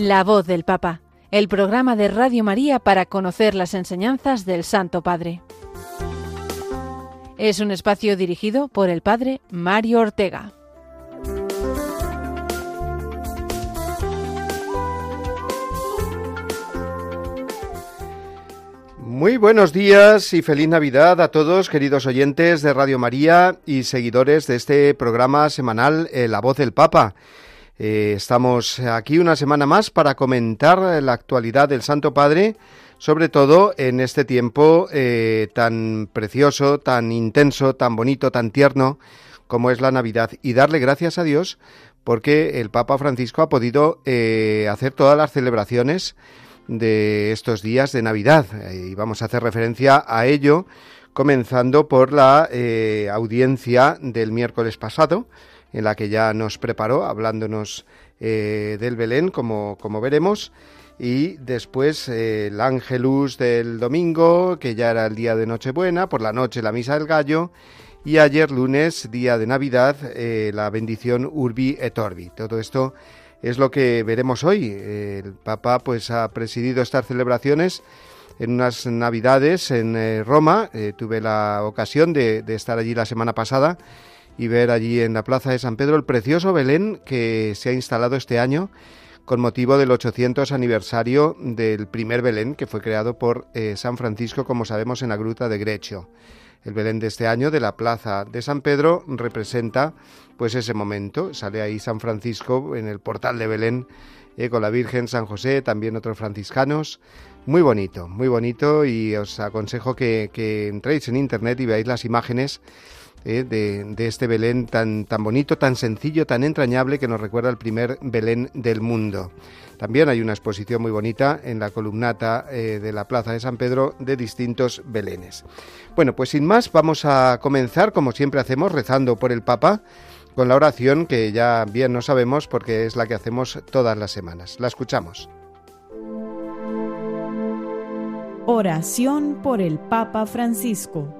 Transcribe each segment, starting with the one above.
La voz del Papa, el programa de Radio María para conocer las enseñanzas del Santo Padre. Es un espacio dirigido por el Padre Mario Ortega. Muy buenos días y feliz Navidad a todos, queridos oyentes de Radio María y seguidores de este programa semanal eh, La Voz del Papa. Eh, estamos aquí una semana más para comentar la actualidad del Santo Padre, sobre todo en este tiempo eh, tan precioso, tan intenso, tan bonito, tan tierno como es la Navidad y darle gracias a Dios porque el Papa Francisco ha podido hacer todas las celebraciones de estos días de Navidad. Y vamos a hacer referencia a ello, comenzando por la eh, audiencia del miércoles pasado, en la que ya nos preparó, hablándonos eh, del Belén, como, como veremos. Y después eh, el Ángelus del domingo, que ya era el día de Nochebuena, por la noche la Misa del Gallo, y ayer lunes, día de Navidad, la bendición Urbi et Orbi. Todo esto es lo que veremos hoy. El Papa pues ha presidido estas celebraciones en unas Navidades en eh, Roma. Eh, tuve la ocasión de, estar allí la semana pasada y ver allí en la Plaza de San Pedro el precioso Belén que se ha instalado este año con motivo del 800 aniversario del primer Belén que fue creado por eh, San Francisco, como sabemos, en la gruta de Grecho. El Belén de este año de la Plaza de San Pedro representa pues ese momento. Sale ahí San Francisco en el portal de Belén eh, con la Virgen, San José, también otros franciscanos. Muy bonito, muy bonito y os aconsejo que, entréis en internet y veáis las imágenes eh, de, este Belén tan, tan bonito, tan sencillo, tan entrañable que nos recuerda el primer Belén del mundo. También hay una exposición muy bonita en la columnata eh, de la Plaza de San Pedro de distintos Belenes. Bueno, pues sin más vamos a comenzar, como siempre hacemos, rezando por el Papa con la oración que ya bien no sabemos porque es la que hacemos todas las semanas. La escuchamos. Oración por el Papa Francisco.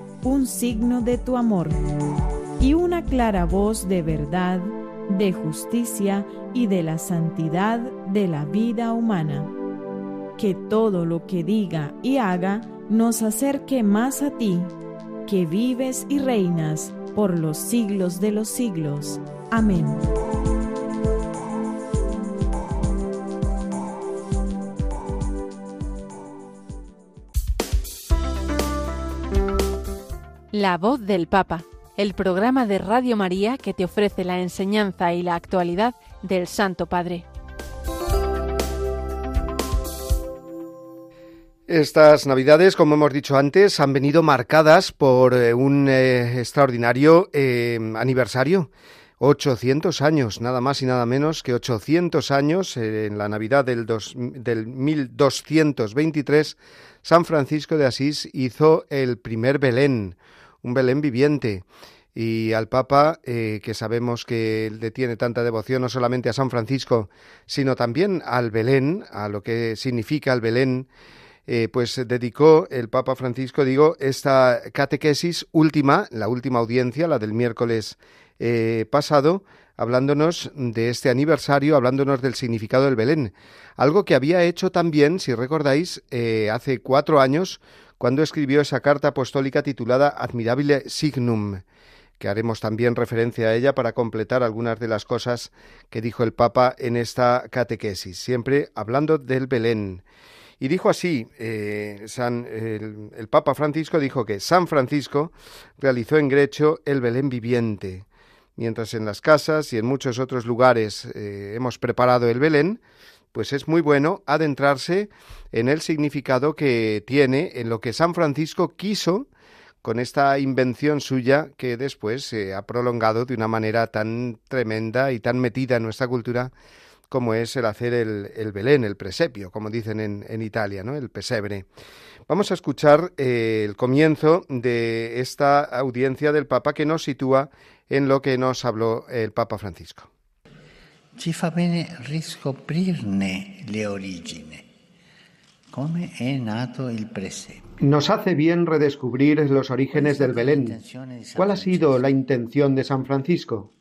un signo de tu amor y una clara voz de verdad, de justicia y de la santidad de la vida humana. Que todo lo que diga y haga nos acerque más a ti, que vives y reinas por los siglos de los siglos. Amén. La voz del Papa, el programa de Radio María que te ofrece la enseñanza y la actualidad del Santo Padre. Estas Navidades, como hemos dicho antes, han venido marcadas por eh, un eh, extraordinario eh, aniversario. 800 años, nada más y nada menos que 800 años, en la Navidad del, del 1223, San Francisco de Asís hizo el primer Belén, un Belén viviente. Y al Papa, que sabemos que le tiene tanta devoción no solamente a San Francisco, sino también al Belén, a lo que significa el Belén, eh, pues dedicó el Papa Francisco, digo, esta catequesis última, la última audiencia, la del miércoles eh, pasado, hablándonos de este aniversario, hablándonos del significado del Belén. Algo que había hecho también, si recordáis, eh, hace cuatro años, cuando escribió esa carta apostólica titulada Admirabile Signum, que haremos también referencia a ella para completar algunas de las cosas que dijo el Papa en esta catequesis, siempre hablando del Belén. Y dijo así, eh, San, el, Papa Francisco dijo que San Francisco realizó en Grecho el Belén viviente, mientras en las casas y en muchos otros lugares eh, hemos preparado el Belén, pues es muy bueno adentrarse en el significado que tiene en lo que San Francisco quiso con esta invención suya que después se ha prolongado de una manera tan tremenda y tan metida en nuestra cultura como es el hacer el, Belén, el presepio, como dicen en, en Italia, ¿no? el pesebre. Vamos a escuchar eh, el comienzo de esta audiencia del Papa que nos sitúa en lo que nos habló el Papa Francisco. Ci fa bene riscoprirne le origini. Come è nato il presepio. Nos hace bien redescubrir los orígenes del Belén. ¿Cuál ha sido la intención de San Francisco?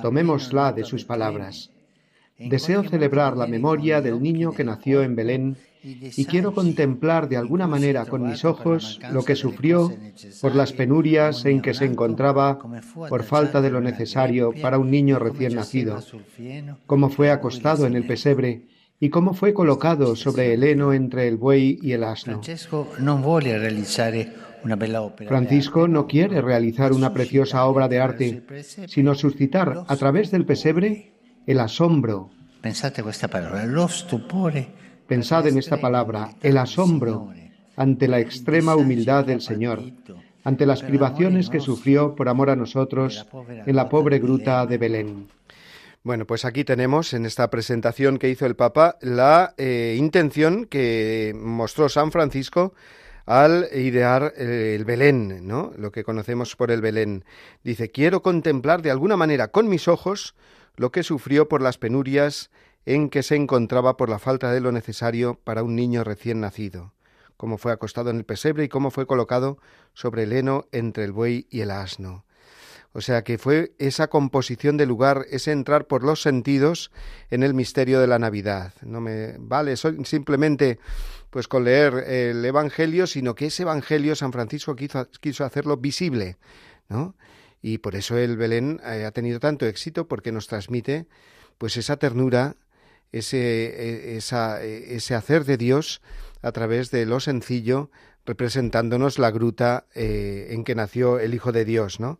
Tomémosla de sus palabras. Deseo celebrar la memoria del niño que nació en Belén y quiero contemplar de alguna manera con mis ojos lo que sufrió por las penurias en que se encontraba por falta de lo necesario para un niño recién nacido, cómo fue acostado en el pesebre y cómo fue colocado sobre el heno entre el buey y el asno. Francisco no quiere realizar una preciosa obra de arte, sino suscitar a través del pesebre el asombro. Pensad en esta palabra, el asombro ante la extrema humildad del Señor, ante las privaciones que sufrió por amor a nosotros en la pobre gruta de Belén. Bueno, pues aquí tenemos en esta presentación que hizo el Papa la eh, intención que mostró San Francisco al idear eh, el Belén, ¿no? Lo que conocemos por el Belén. Dice, quiero contemplar de alguna manera con mis ojos lo que sufrió por las penurias en que se encontraba por la falta de lo necesario para un niño recién nacido, cómo fue acostado en el pesebre y cómo fue colocado sobre el heno entre el buey y el asno. O sea que fue esa composición de lugar, ese entrar por los sentidos en el misterio de la Navidad. No me vale simplemente pues con leer el Evangelio, sino que ese Evangelio San Francisco quiso, quiso hacerlo visible, ¿no? Y por eso el Belén eh, ha tenido tanto éxito porque nos transmite pues esa ternura, ese, e, e, ese hacer de Dios a través de lo sencillo, representándonos la gruta eh, en que nació el Hijo de Dios, ¿no?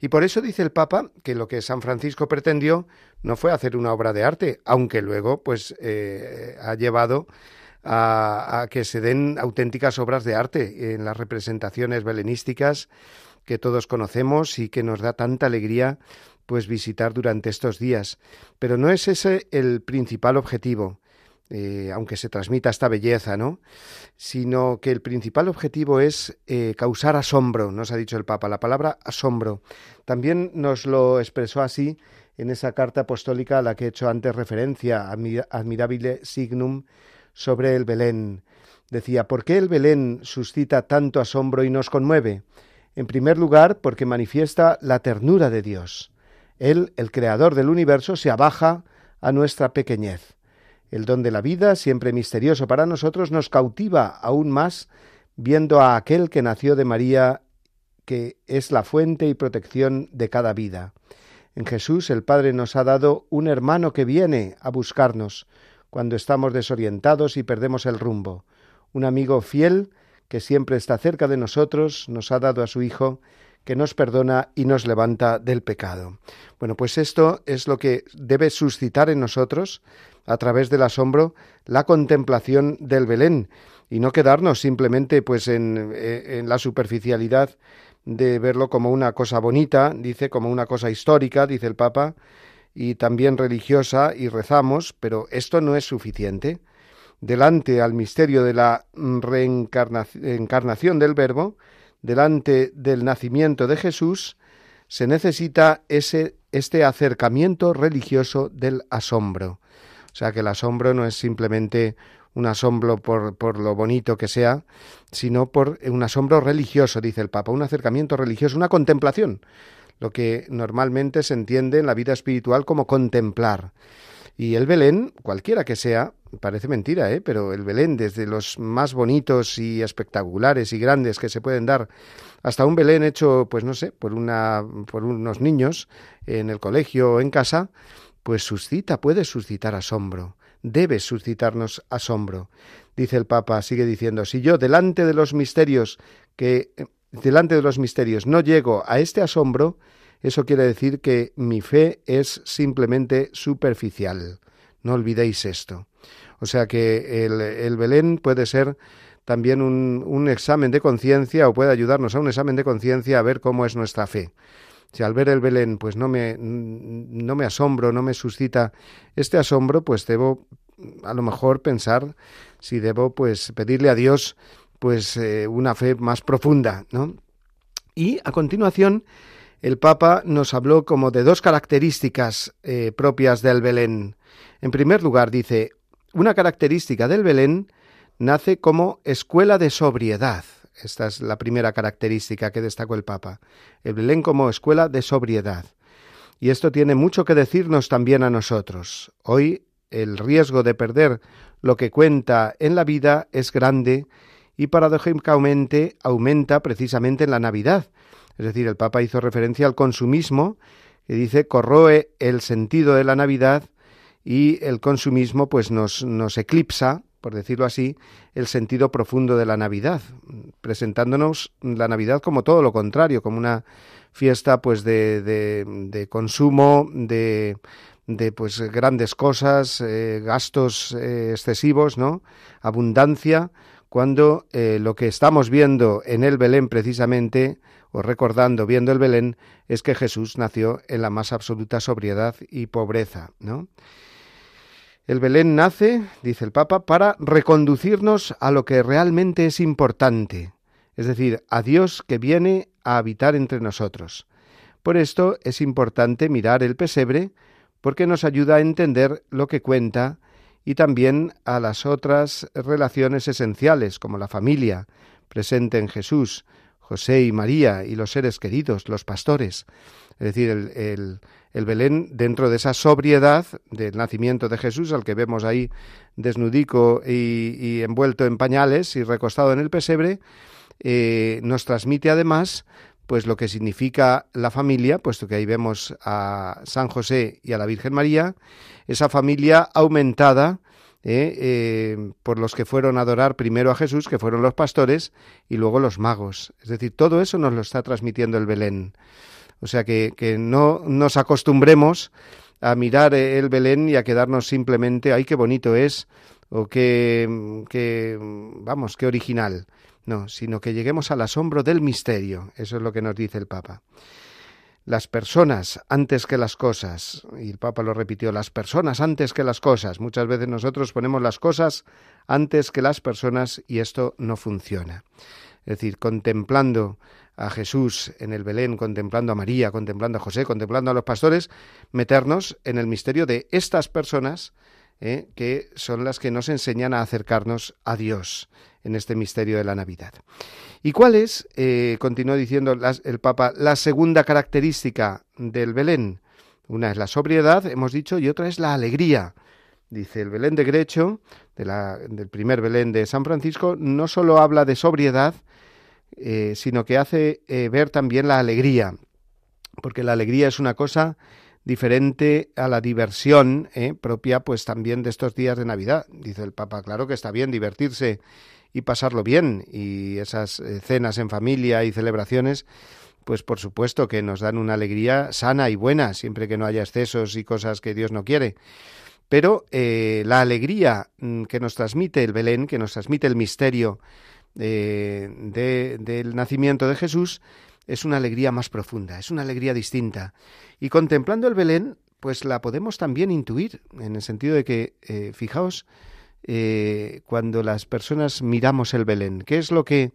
Y por eso dice el Papa que lo que San Francisco pretendió no fue hacer una obra de arte, aunque luego, pues, eh, ha llevado a, a, que se den auténticas obras de arte en las representaciones belenísticas que todos conocemos y que nos da tanta alegría pues visitar durante estos días. Pero no es ese el principal objetivo. Eh, aunque se transmita esta belleza, ¿no? Sino que el principal objetivo es eh, causar asombro, nos ha dicho el Papa, la palabra asombro. También nos lo expresó así en esa carta apostólica a la que he hecho antes referencia, Admirabile Signum, sobre el Belén. Decía, ¿por qué el Belén suscita tanto asombro y nos conmueve? En primer lugar, porque manifiesta la ternura de Dios. Él, el creador del universo, se abaja a nuestra pequeñez. El don de la vida, siempre misterioso para nosotros, nos cautiva aún más viendo a aquel que nació de María, que es la fuente y protección de cada vida. En Jesús el Padre nos ha dado un hermano que viene a buscarnos cuando estamos desorientados y perdemos el rumbo, un amigo fiel que siempre está cerca de nosotros, nos ha dado a su Hijo, que nos perdona y nos levanta del pecado. Bueno, pues esto es lo que debe suscitar en nosotros a través del asombro la contemplación del Belén y no quedarnos simplemente pues en, en la superficialidad de verlo como una cosa bonita, dice, como una cosa histórica, dice el Papa, y también religiosa, y rezamos, pero esto no es suficiente. Delante al misterio de la reencarnación del Verbo, delante del nacimiento de Jesús, se necesita ese, este acercamiento religioso del asombro. O sea que el asombro no es simplemente un asombro por, por, lo bonito que sea, sino por un asombro religioso, dice el Papa, un acercamiento religioso, una contemplación, lo que normalmente se entiende en la vida espiritual como contemplar. Y el Belén, cualquiera que sea, parece mentira, ¿eh? pero el Belén, desde los más bonitos y espectaculares y grandes que se pueden dar, hasta un Belén hecho, pues no sé, por, una, por unos niños en el colegio o en casa, pues suscita, puede suscitar asombro, debe suscitarnos asombro. Dice el Papa, sigue diciendo, si yo delante de los misterios que delante de los misterios no llego a este asombro, eso quiere decir que mi fe es simplemente superficial. No olvidéis esto. O sea que el, el Belén puede ser también un, un examen de conciencia o puede ayudarnos a un examen de conciencia a ver cómo es nuestra fe si al ver el Belén pues no me, no me asombro, no me suscita este asombro, pues debo a lo mejor pensar si debo pues pedirle a Dios pues eh, una fe más profunda, ¿no? Y a continuación el Papa nos habló como de dos características eh, propias del Belén. En primer lugar, dice, una característica del Belén nace como escuela de sobriedad. Esta es la primera característica que destacó el Papa. El Belén como escuela de sobriedad. Y esto tiene mucho que decirnos también a nosotros. Hoy el riesgo de perder lo que cuenta en la vida es grande y paradójicamente aumenta precisamente en la Navidad. Es decir, el Papa hizo referencia al consumismo, que dice corroe el sentido de la Navidad y el consumismo pues nos, nos eclipsa, por decirlo así, el sentido profundo de la Navidad, presentándonos la Navidad como todo lo contrario, como una fiesta pues de, de, consumo, de, de pues grandes cosas, eh, gastos eh, excesivos, ¿no? Abundancia, cuando eh, lo que estamos viendo en el Belén precisamente, o recordando viendo el Belén, es que Jesús nació en la más absoluta sobriedad y pobreza, ¿no? El Belén nace, dice el Papa, para reconducirnos a lo que realmente es importante, es decir, a Dios que viene a habitar entre nosotros. Por esto es importante mirar el pesebre, porque nos ayuda a entender lo que cuenta y también a las otras relaciones esenciales, como la familia, presente en Jesús, José y María y los seres queridos, los pastores. Es decir, el, el, Belén dentro de esa sobriedad del nacimiento de Jesús, al que vemos ahí desnudico y, envuelto en pañales y recostado en el pesebre, eh, nos transmite además pues lo que significa la familia, puesto que ahí vemos a San José y a la Virgen María, esa familia aumentada eh, eh, por los que fueron a adorar primero a Jesús, que fueron los pastores, y luego los magos. Es decir, todo eso nos lo está transmitiendo el Belén. O sea que, que no nos acostumbremos a mirar el Belén y a quedarnos simplemente, ay, qué bonito es, o qué, qué vamos, qué original no, sino que lleguemos al asombro del misterio. Eso es lo que nos dice el Papa. Las personas antes que las cosas, y el Papa lo repitió, las personas antes que las cosas. Muchas veces nosotros ponemos las cosas antes que las personas y esto no funciona. Es decir, contemplando a Jesús en el Belén, contemplando a María, contemplando a José, contemplando a los pastores, meternos en el misterio de estas personas ¿eh? que son las que nos enseñan a acercarnos a Dios en este misterio de la Navidad. ¿Y cuál es, eh, continuó diciendo el Papa, la segunda característica del Belén? Una es la sobriedad, hemos dicho, y otra es la alegría. Dice el Belén de Grecho, del primer Belén de San Francisco, no solo habla de sobriedad, eh, sino que hace ver también la alegría, porque la alegría es una cosa diferente a la diversión ¿eh? propia pues también de estos días de Navidad. Dice el Papa, claro que está bien divertirse y pasarlo bien y esas eh, cenas en familia y celebraciones pues por supuesto que nos dan una alegría sana y buena, siempre que no haya excesos y cosas que Dios no quiere. Pero eh, la alegría mm, que nos transmite el Belén, que nos transmite el misterio del nacimiento de Jesús, es una alegría más profunda, es una alegría distinta. Y contemplando el Belén, pues la podemos también intuir, en el sentido de que, eh, fijaos, eh, cuando las personas miramos el Belén, ¿qué es lo que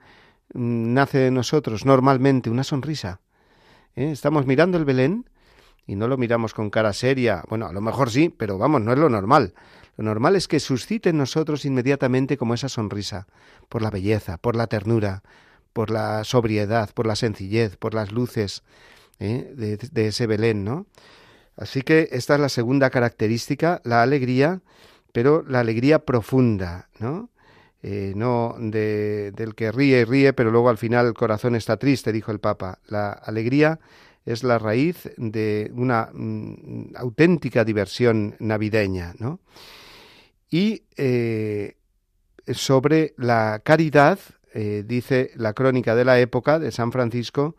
mm, nace de nosotros normalmente? Una sonrisa. ¿Eh? Estamos mirando el Belén y no lo miramos con cara seria. Bueno, a lo mejor sí, pero vamos, no es lo normal. Lo normal es que suscite en nosotros inmediatamente como esa sonrisa, por la belleza, por la ternura, por la sobriedad, por la sencillez, por las luces ¿eh? de, ese Belén, ¿no? Así que esta es la segunda característica, la alegría, pero la alegría profunda, ¿no? Eh, no de, del que ríe y ríe, pero luego al final el corazón está triste, dijo el Papa. La alegría es la raíz de una mm, auténtica diversión navideña, ¿no? Y eh, sobre la caridad, eh, dice la crónica de la época de San Francisco,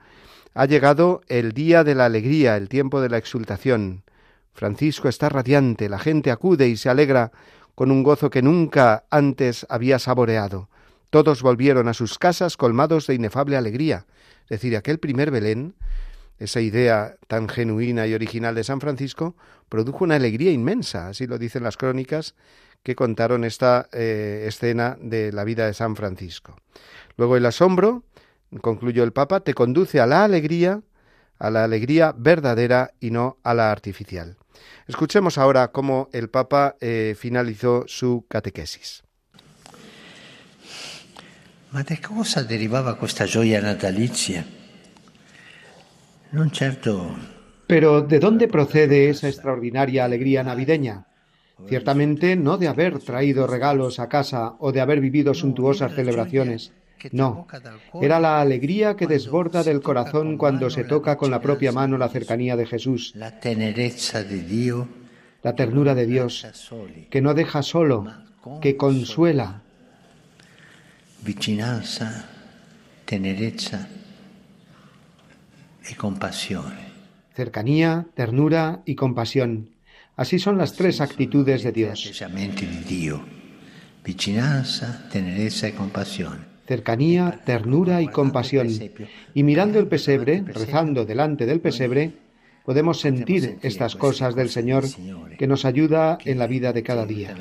ha llegado el día de la alegría, el tiempo de la exultación. Francisco está radiante, la gente acude y se alegra con un gozo que nunca antes había saboreado. Todos volvieron a sus casas colmados de inefable alegría. Es decir, aquel primer Belén esa idea tan genuina y original de San Francisco, produjo una alegría inmensa, así lo dicen las crónicas que contaron esta eh, escena de la vida de San Francisco. Luego el asombro, concluyó el Papa, te conduce a la alegría, a la alegría verdadera y no a la artificial. Escuchemos ahora cómo el Papa eh, finalizó su catequesis. Ma da cosa derivava questa gioia natalizia? Pero ¿de dónde procede esa extraordinaria alegría navideña? Ciertamente no de haber traído regalos a casa o de haber vivido suntuosas celebraciones. No, era la alegría que desborda del corazón cuando se toca con la propia mano la cercanía de Jesús, la ternura de Dios, que no deja solo, que consuela. Vicinanza, tenerezza y compasión. Cercanía, ternura y compasión. Así son las tres actitudes de Dios. Cercanía, ternura y compasión. Y mirando el pesebre, rezando delante del pesebre, podemos sentir estas cosas del Señor que nos ayuda en la vida de cada día.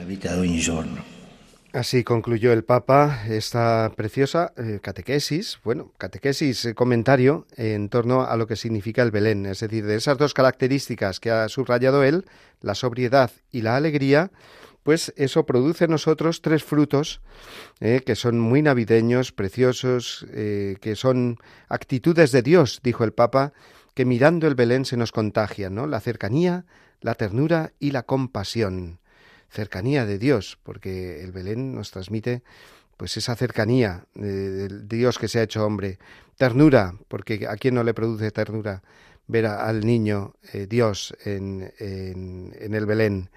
Así concluyó el Papa esta preciosa eh, catequesis, bueno, catequesis, eh, comentario en torno a lo que significa el Belén, es decir, de esas dos características que ha subrayado él, la sobriedad y la alegría, pues eso produce en nosotros tres frutos eh, que son muy navideños, preciosos, que son actitudes de Dios, dijo el Papa, que mirando el Belén se nos contagian, ¿no? La cercanía, la ternura y la compasión cercanía de Dios, porque el Belén nos transmite pues esa cercanía de, Dios que se ha hecho hombre, ternura, porque a quién no le produce ternura ver al niño eh, Dios en, en, el Belén.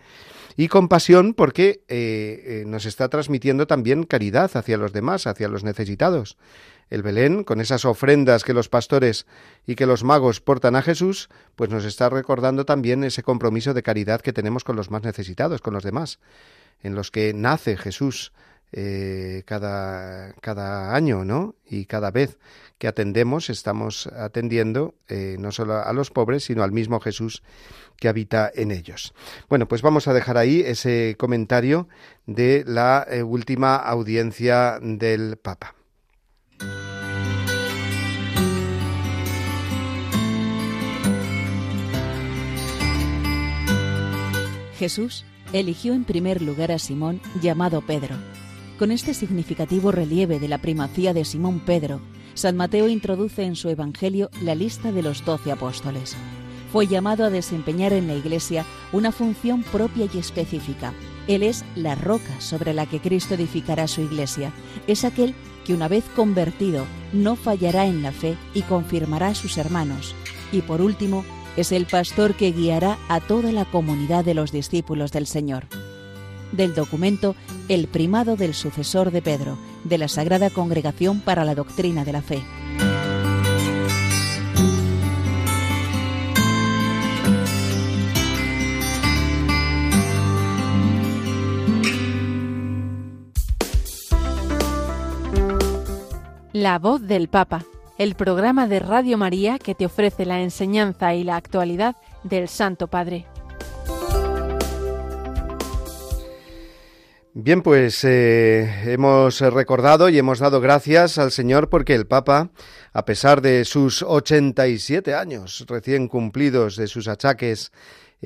Y compasión porque eh, eh, nos está transmitiendo también caridad hacia los demás, hacia los necesitados. El Belén, con esas ofrendas que los pastores y que los magos portan a Jesús, pues nos está recordando también ese compromiso de caridad que tenemos con los más necesitados, con los demás, en los que nace Jesús eh, cada, cada año, ¿no? Y cada vez que atendemos, estamos atendiendo no solo a los pobres, sino al mismo Jesús que habita en ellos. Bueno, pues vamos a dejar ahí ese comentario de la eh, última audiencia del Papa. Jesús eligió en primer lugar a Simón llamado Pedro. Con este significativo relieve de la primacía de Simón Pedro, San Mateo introduce en su Evangelio la lista de los doce apóstoles. Fue llamado a desempeñar en la Iglesia una función propia y específica. Él es la roca sobre la que Cristo edificará su Iglesia. Es aquel que una vez convertido no fallará en la fe y confirmará a sus hermanos. Y por último, es el pastor que guiará a toda la comunidad de los discípulos del Señor. Del documento El primado del sucesor de Pedro, de la Sagrada Congregación para la Doctrina de la Fe. La voz del Papa, el programa de Radio María que te ofrece la enseñanza y la actualidad del Santo Padre. Bien, pues eh, hemos recordado y hemos dado gracias al Señor porque el Papa, a pesar de sus 87 años recién cumplidos, de sus achaques,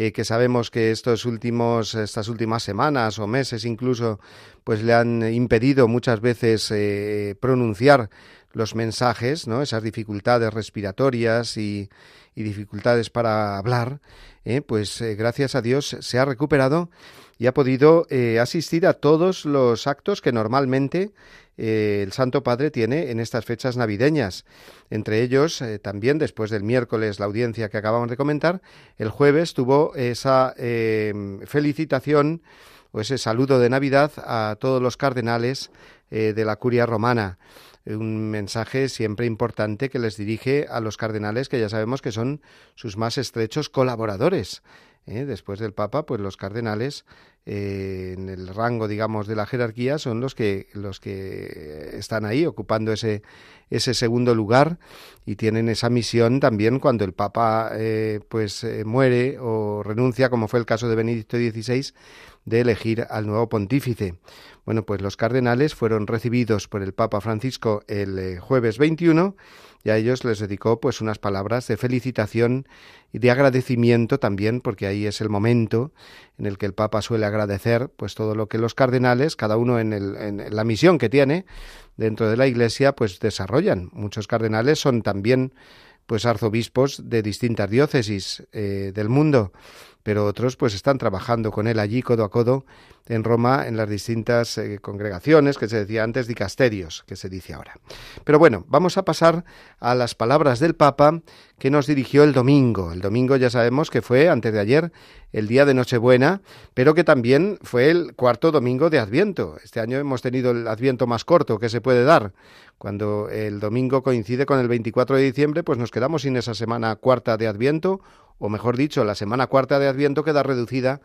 eh, que sabemos que estos últimos, estas últimas semanas o meses incluso, pues le han impedido muchas veces eh, pronunciar los mensajes, ¿no? Esas dificultades respiratorias y, dificultades para hablar, eh, pues gracias a Dios se ha recuperado y ha podido asistir a todos los actos que normalmente eh, el Santo Padre tiene en estas fechas navideñas. Entre ellos, eh, también después del miércoles, la audiencia que acabamos de comentar, el jueves tuvo esa eh, felicitación o ese saludo de Navidad a todos los cardenales de la curia romana un mensaje siempre importante que les dirige a los cardenales que ya sabemos que son sus más estrechos colaboradores ¿eh? Después del Papa, pues los cardenales eh, en el rango, digamos, de la jerarquía son los que los que están ahí ocupando ese ese segundo lugar y tienen esa misión también cuando el Papa eh, pues muere o renuncia, como fue el caso de Benedicto XVI, de elegir al nuevo pontífice. Bueno, pues los cardenales fueron recibidos por el Papa Francisco el jueves 21 y a ellos les dedicó pues unas palabras de felicitación y de agradecimiento también, porque ahí es el momento en el que el Papa suele agradecer pues todo lo que los cardenales, cada uno en la misión que tiene dentro de la Iglesia, pues desarrollan. Muchos cardenales son también pues arzobispos de distintas diócesis eh, del mundo pero otros pues están trabajando con él allí codo a codo en Roma en las distintas eh, congregaciones que se decía antes dicasterios, que se dice ahora. Pero bueno, vamos a pasar a las palabras del Papa que nos dirigió el domingo. El domingo ya sabemos que fue antes de ayer el día de Nochebuena, pero que también fue el cuarto domingo de Adviento. Este año hemos tenido el Adviento más corto que se puede dar. Cuando el domingo coincide con el 24 de diciembre, pues nos quedamos sin esa semana cuarta de Adviento o mejor dicho, la semana cuarta de Adviento queda reducida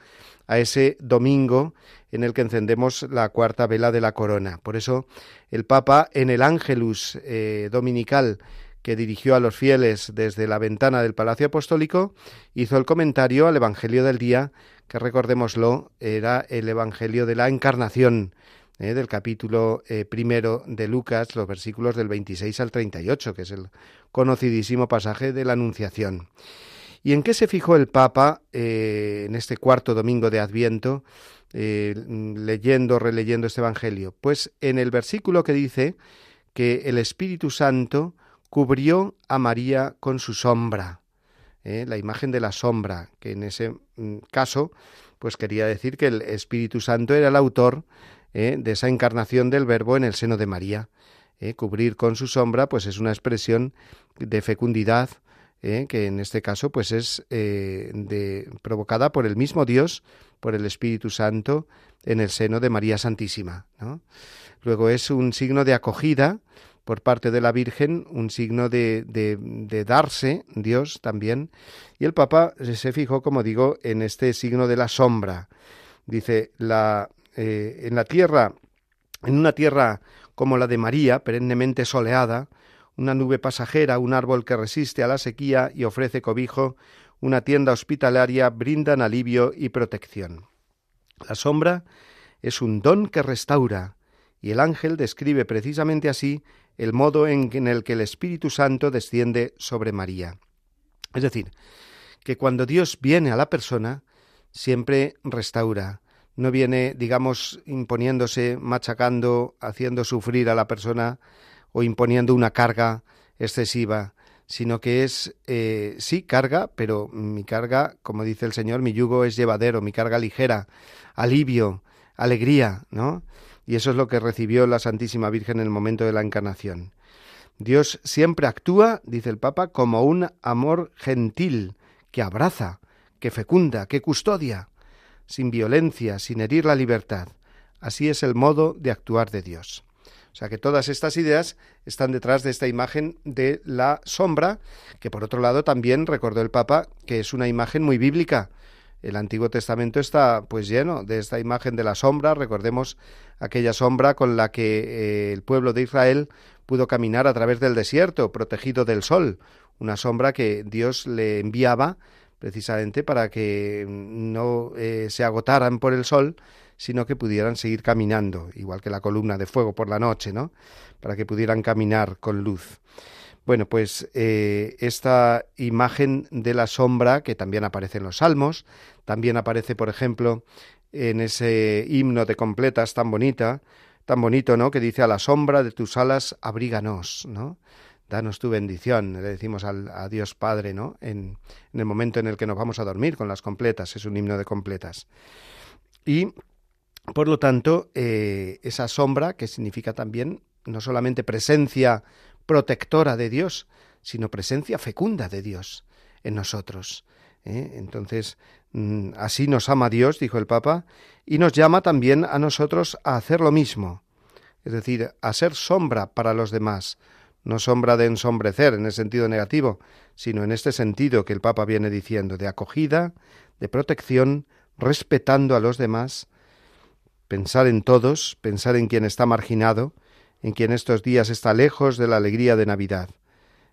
a ese domingo en el que encendemos la cuarta vela de la corona. Por eso el Papa en el Ángelus eh, dominical que dirigió a los fieles desde la ventana del Palacio Apostólico, hizo el comentario al Evangelio del día, que recordémoslo, era el Evangelio de la Encarnación, eh, del capítulo eh, primero de Lucas, los versículos del 26 al 38, que es el conocidísimo pasaje de la Anunciación. ¿Y en qué se fijó el Papa eh, en este cuarto domingo de Adviento, eh, leyendo, releyendo este Evangelio? Pues en el versículo que dice que el Espíritu Santo cubrió a María con su sombra, ¿eh? la imagen de la sombra, que en ese mm, caso, pues quería decir que el Espíritu Santo era el autor de esa encarnación del Verbo en el seno de María. Cubrir con su sombra, pues es una expresión de fecundidad, ¿eh? que en este caso pues es eh, de, provocada por el mismo Dios, por el Espíritu Santo, en el seno de María Santísima. Luego es un signo de acogida por parte de la Virgen, un signo de, de, darse Dios también, y el Papa se fijó, como digo, en este signo de la sombra. Dice, la, eh, en la tierra, en una tierra como la de María, perennemente soleada, una nube pasajera, un árbol que resiste a la sequía y ofrece cobijo, una tienda hospitalaria brindan alivio y protección. La sombra es un don que restaura, y el ángel describe precisamente así el modo en el que el Espíritu Santo desciende sobre María. Es decir, que cuando Dios viene a la persona, siempre restaura, no viene, digamos, imponiéndose, machacando, haciendo sufrir a la persona, o imponiendo una carga excesiva, sino que es, eh, sí, carga, pero mi carga, como dice el Señor, mi yugo es llevadero, mi carga ligera, alivio, alegría, ¿no? Y eso es lo que recibió la Santísima Virgen en el momento de la encarnación. Dios siempre actúa, dice el Papa, como un amor gentil, que abraza, que fecunda, que custodia, sin violencia, sin herir la libertad. Así es el modo de actuar de Dios. O sea que todas estas ideas están detrás de esta imagen de la sombra, que por otro lado también recordó el Papa que es una imagen muy bíblica. El Antiguo Testamento está pues lleno de esta imagen de la sombra, recordemos aquella sombra con la que eh, el pueblo de Israel pudo caminar a través del desierto, protegido del sol, una sombra que Dios le enviaba precisamente para que no eh, se agotaran por el sol, sino que pudieran seguir caminando, igual que la columna de fuego por la noche, ¿no? Para que pudieran caminar con luz. Bueno, pues eh, esta imagen de la sombra, que también aparece en los Salmos, también aparece, por ejemplo, en ese himno de completas tan bonita, tan bonito, ¿no? Que dice a la sombra de tus alas abríganos, ¿no? Danos tu bendición, le decimos al, a Dios Padre, ¿no? En, en el momento en el que nos vamos a dormir con las completas, es un himno de completas. Y por lo tanto, eh, esa sombra, que significa también no solamente presencia protectora de Dios, sino presencia fecunda de Dios en nosotros. ¿eh? Entonces, mm, así nos ama Dios, dijo el Papa, y nos llama también a nosotros a hacer lo mismo, es decir, a ser sombra para los demás, no sombra de ensombrecer en el sentido negativo, sino en este sentido que el Papa viene diciendo, de acogida, de protección, respetando a los demás, pensar en todos, pensar en quien está marginado, en quien estos días está lejos de la alegría de Navidad.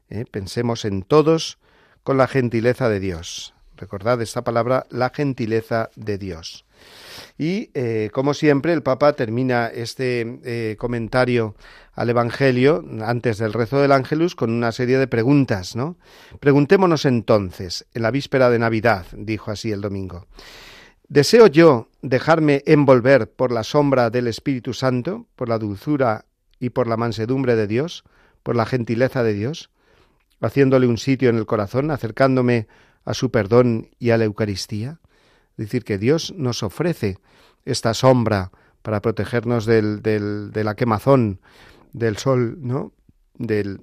¿Eh? Pensemos en todos con la gentileza de Dios. Recordad esta palabra, la gentileza de Dios. Y, eh, como siempre, el Papa termina este eh, comentario al Evangelio, antes del rezo del Ángelus, con una serie de preguntas, ¿no? Preguntémonos entonces, en la víspera de Navidad, dijo así el domingo, ¿deseo yo dejarme envolver por la sombra del Espíritu Santo, por la dulzura y por la mansedumbre de Dios, por la gentileza de Dios, haciéndole un sitio en el corazón, acercándome a su perdón y a la Eucaristía? Es decir, que Dios nos ofrece esta sombra para protegernos del, del, de la quemazón, del sol, ¿no? Del,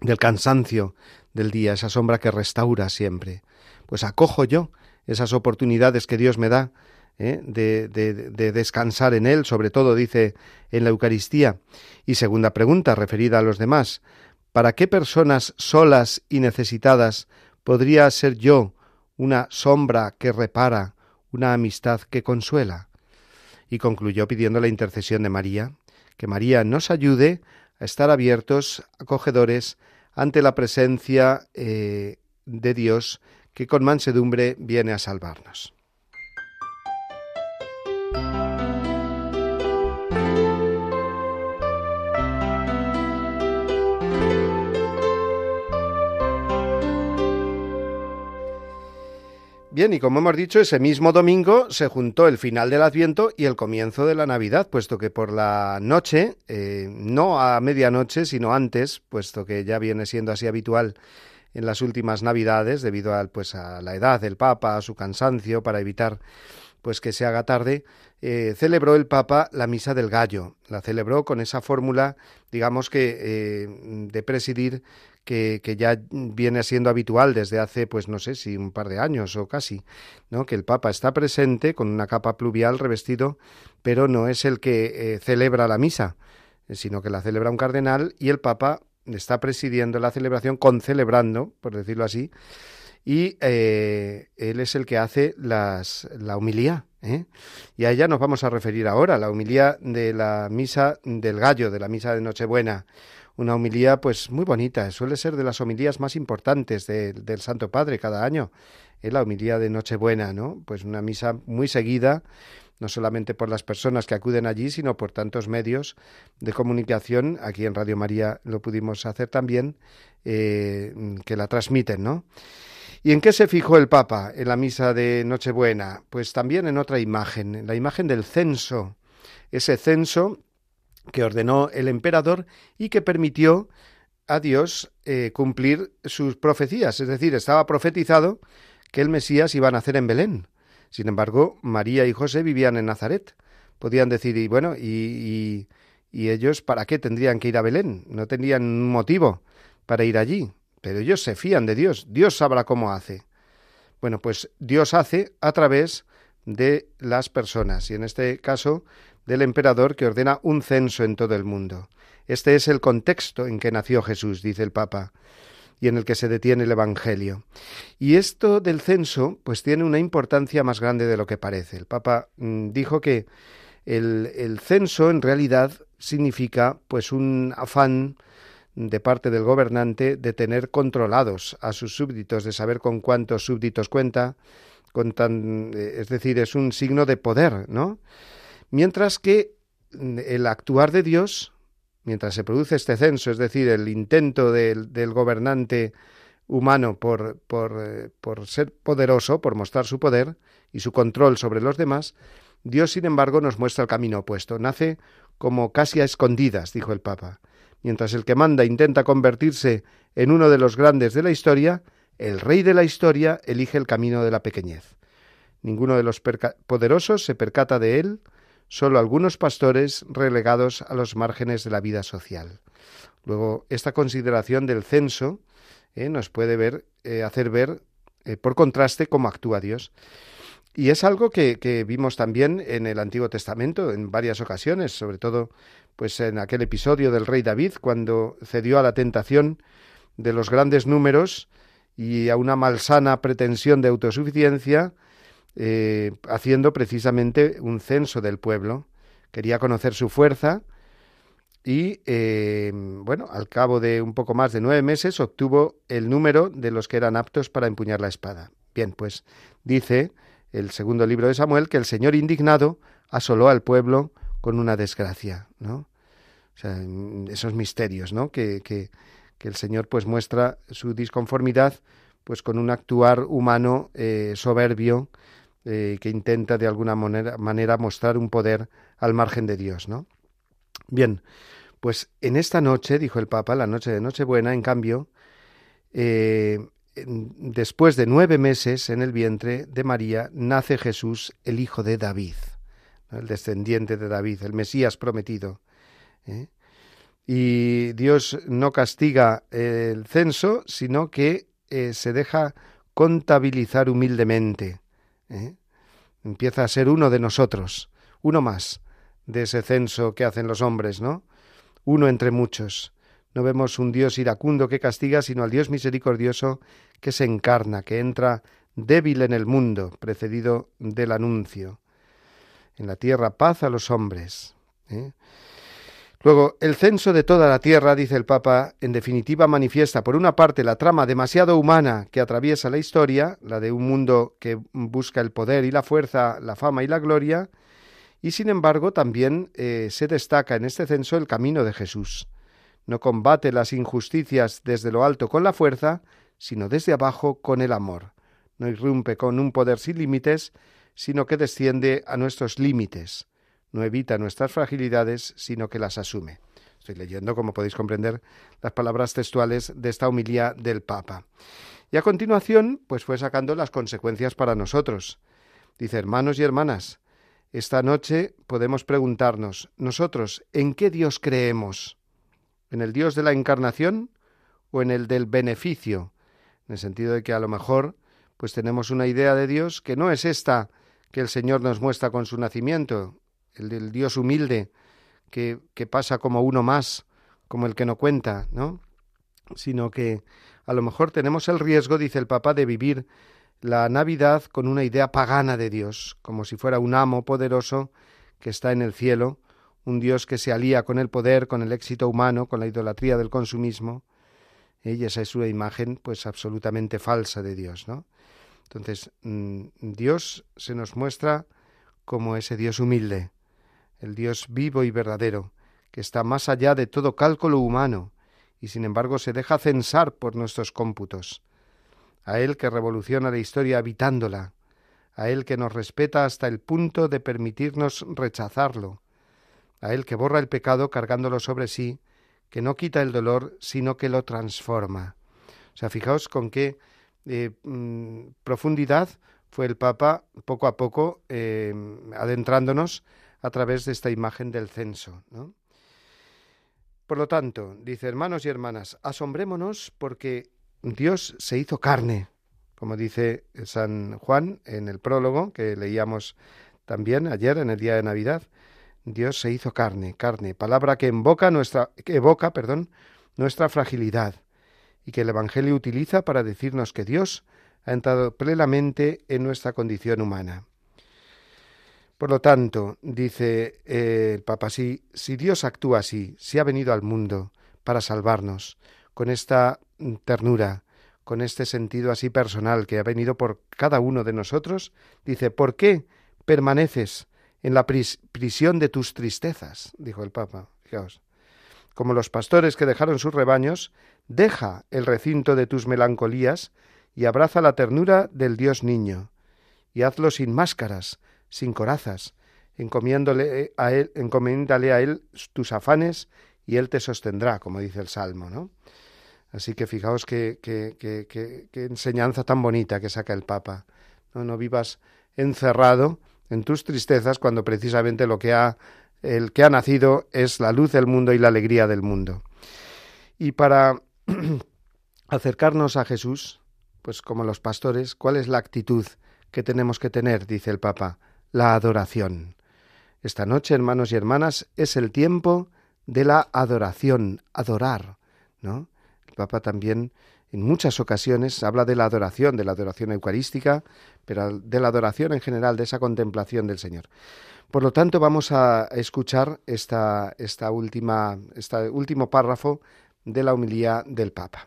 del cansancio del día, esa sombra que restaura siempre. Pues acojo yo esas oportunidades que Dios me da ¿eh? de, de, de, descansar en Él, sobre todo dice en la Eucaristía. Y segunda pregunta, referida a los demás, ¿para qué personas solas y necesitadas podría ser yo una sombra que repara, una amistad que consuela? Y concluyó pidiendo la intercesión de María, que María nos ayude a estar abiertos, acogedores, ante la presencia eh, de Dios que con mansedumbre viene a salvarnos. Bien, y como hemos dicho, ese mismo domingo se juntó el final del Adviento y el comienzo de la Navidad, puesto que por la noche, eh, no a medianoche, sino antes, puesto que ya viene siendo así habitual en las últimas Navidades, debido al, pues, a la edad del Papa, a su cansancio, para evitar pues que se haga tarde, eh, celebró el Papa la Misa del Gallo. La celebró con esa fórmula, digamos que, eh, de presidir que, ya viene siendo habitual desde hace, pues no sé si un par de años o casi, ¿no? Que el Papa está presente con una capa pluvial revestido, pero no es el que eh, celebra la misa, sino que la celebra un cardenal y el Papa está presidiendo la celebración, concelebrando, por decirlo así, y eh, él es el que hace las, la humilía. ¿eh? Y a ella nos vamos a referir ahora, la humilía de la misa del gallo, de la misa de Nochebuena una homilía pues muy bonita, suele ser de las homilías más importantes del Santo Padre cada año, es la homilía de Nochebuena, ¿no? Pues una misa muy seguida, no solamente por las personas que acuden allí, sino por tantos medios de comunicación, aquí en Radio María lo pudimos hacer también, eh, que la transmiten, ¿no? ¿Y en qué se fijó el Papa en la misa de Nochebuena? Pues también en otra imagen, en la imagen del censo, ese censo que ordenó el emperador y que permitió a Dios eh, cumplir sus profecías. Es decir, estaba profetizado que el Mesías iba a nacer en Belén. Sin embargo, María y José vivían en Nazaret. Podían decir, y bueno, y, ellos para qué tendrían que ir a Belén? No tenían motivo para ir allí. Pero ellos se fían de Dios. Dios sabrá cómo hace. Bueno, pues Dios hace a través de las personas. Y en este caso, del emperador que ordena un censo en todo el mundo. Este es el contexto en que nació Jesús, dice el Papa, y en el que se detiene el Evangelio. Y esto del censo, pues tiene una importancia más grande de lo que parece. El Papa mm, dijo que el, el censo en realidad significa pues un afán de parte del gobernante de tener controlados a sus súbditos, de saber con cuántos súbditos cuenta, con tan, eh, es decir, es un signo de poder, ¿no? Mientras que mm, el actuar de Dios, mientras se produce este censo, es decir, el intento del, gobernante humano por, eh, por ser poderoso, por mostrar su poder y su control sobre los demás, Dios, sin embargo, nos muestra el camino opuesto. Nace como casi a escondidas, dijo el Papa. Mientras el que manda intenta convertirse en uno de los grandes de la historia, el rey de la historia elige el camino de la pequeñez. Ninguno de los poderosos se percata de él, solo algunos pastores relegados a los márgenes de la vida social. Luego, esta consideración del censo eh, nos puede ver, eh, hacer ver, eh, por contraste, cómo actúa Dios. Y es algo que, que, vimos también en el Antiguo Testamento en varias ocasiones, sobre todo pues en aquel episodio del rey David, cuando cedió a la tentación de los grandes números y a una malsana pretensión de autosuficiencia, eh, haciendo precisamente un censo del pueblo. Quería conocer su fuerza y, eh, bueno, al cabo de un poco más de nueve meses obtuvo el número de los que eran aptos para empuñar la espada. Bien, pues dice el segundo libro de Samuel que el Señor indignado asoló al pueblo con una desgracia, ¿no? Esos misterios, ¿no? Que, que, que el Señor pues muestra su disconformidad pues con un actuar humano eh, soberbio eh, que intenta de alguna manera, mostrar un poder al margen de Dios, ¿no? Bien, pues en esta noche, dijo el Papa, la noche de Nochebuena, en cambio, eh, después de nueve meses en el vientre de María, nace Jesús, el hijo de David, el descendiente de David, el Mesías prometido. ¿eh? Y Dios no castiga el censo, sino que se deja contabilizar humildemente. ¿Eh? Empieza a ser uno de nosotros, uno más de ese censo que hacen los hombres, ¿no? Uno entre muchos. No vemos un Dios iracundo que castiga, sino al Dios misericordioso que se encarna, que entra débil en el mundo, precedido del anuncio. En la tierra paz a los hombres. ¿eh? Luego, el censo de toda la tierra, dice el Papa, en definitiva manifiesta, por una parte, la trama demasiado humana que atraviesa la historia, la de un mundo que busca el poder y la fuerza, la fama y la gloria, y sin embargo también eh, se destaca en este censo el camino de Jesús. No combate las injusticias desde lo alto con la fuerza, sino desde abajo con el amor. No irrumpe con un poder sin límites, sino que desciende a nuestros límites no evita nuestras fragilidades, sino que las asume. Estoy leyendo, como podéis comprender, las palabras textuales de esta humilía del Papa. Y a continuación, pues fue sacando las consecuencias para nosotros. Dice, hermanos y hermanas, esta noche podemos preguntarnos, nosotros, ¿en qué Dios creemos? ¿En el Dios de la encarnación o en el del beneficio? En el sentido de que a lo mejor, pues tenemos una idea de Dios que no es esta que el Señor nos muestra con su nacimiento, el del Dios humilde, que, que pasa como uno más, como el que no cuenta, ¿no? Sino que a lo mejor tenemos el riesgo, dice el Papa, de vivir la Navidad con una idea pagana de Dios, como si fuera un amo poderoso que está en el cielo, un Dios que se alía con el poder, con el éxito humano, con la idolatría del consumismo. Y esa es una imagen, pues, absolutamente falsa de Dios, ¿no? Entonces, mm, Dios se nos muestra como ese Dios humilde, el Dios vivo y verdadero, que está más allá de todo cálculo humano, y sin embargo se deja censar por nuestros cómputos. A Él que revoluciona la historia habitándola, a Él que nos respeta hasta el punto de permitirnos rechazarlo, a Él que borra el pecado cargándolo sobre sí, que no quita el dolor, sino que lo transforma. O sea, fijaos con qué eh, mm, profundidad fue el Papa poco a poco eh, adentrándonos a través de esta imagen del censo. ¿no? Por lo tanto, dice hermanos y hermanas, asombrémonos porque Dios se hizo carne, como dice San Juan en el prólogo que leíamos también ayer en el día de Navidad. Dios se hizo carne, carne, palabra que nuestra, que evoca, perdón, nuestra fragilidad y que el Evangelio utiliza para decirnos que Dios ha entrado plenamente en nuestra condición humana. Por lo tanto, dice eh, el Papa, si, si Dios actúa así, si ha venido al mundo para salvarnos, con esta ternura, con este sentido así personal que ha venido por cada uno de nosotros, dice, ¿por qué permaneces en la prisión de tus tristezas? dijo el Papa. Fijaos. Como los pastores que dejaron sus rebaños, deja el recinto de tus melancolías y abraza la ternura del Dios niño, y hazlo sin máscaras, sin corazas, encomiéndole a él, encomiéndale a él tus afanes y él te sostendrá, como dice el Salmo, ¿no? Así que fijaos qué, qué, enseñanza tan bonita que saca el Papa. No, no vivas encerrado en tus tristezas cuando precisamente lo que ha el que ha nacido es la luz del mundo y la alegría del mundo. Y para acercarnos a Jesús, pues como los pastores, ¿cuál es la actitud que tenemos que tener? dice el Papa la adoración. Esta noche, hermanos y hermanas, es el tiempo de la adoración, adorar, ¿no? El Papa también en muchas ocasiones habla de la adoración, de la adoración eucarística, pero de la adoración en general, de esa contemplación del Señor. Por lo tanto, vamos a escuchar esta, esta última, este último párrafo de la humilía del Papa.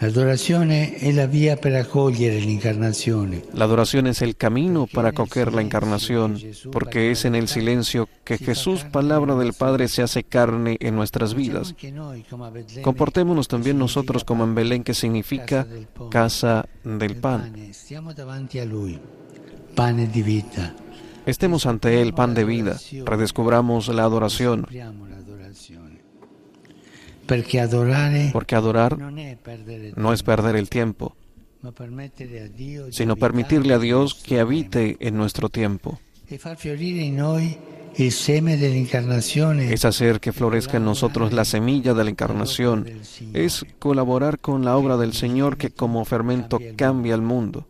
La adoración es la vía para acoger la encarnación. La adoración es el camino para acoger la encarnación, porque es en el silencio que Jesús, palabra del Padre, se hace carne en nuestras vidas. Comportémonos también nosotros como en Belén, que significa casa del pan. Estemos ante Él, pan de vida. Redescubramos la adoración. Porque adorar no es perder el tiempo, sino permitirle a Dios que habite en nuestro tiempo. Es hacer que florezca en nosotros la semilla de la encarnación. Es colaborar con la obra del Señor que como fermento cambia el mundo.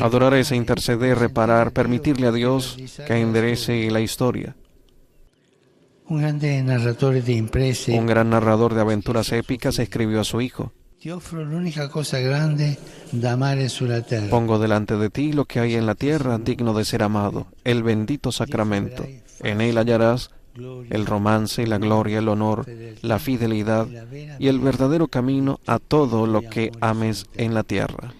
Adorar es interceder, reparar, permitirle a Dios que enderece la historia. Un gran narrador de aventuras épicas escribió a su hijo. Pongo delante de ti lo que hay en la tierra digno de ser amado, el bendito sacramento. En él hallarás el romance, la gloria, el honor, la fidelidad y el verdadero camino a todo lo que ames en la tierra.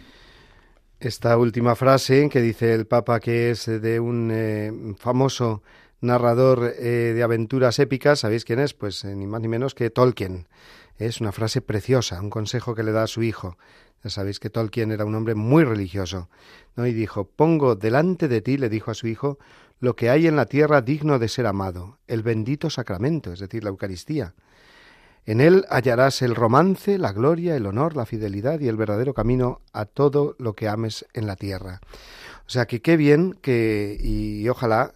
Esta última frase que dice el Papa que es de un eh, famoso narrador eh, de aventuras épicas, ¿sabéis quién es? Pues eh, ni más ni menos que Tolkien. Es una frase preciosa, un consejo que le da a su hijo. Ya sabéis que Tolkien era un hombre muy religioso, ¿no? Y dijo, pongo delante de ti, le dijo a su hijo, lo que hay en la tierra digno de ser amado, el bendito sacramento, es decir, la Eucaristía. En él hallarás el romance, la gloria, el honor, la fidelidad y el verdadero camino a todo lo que ames en la tierra. O sea que qué bien que, y ojalá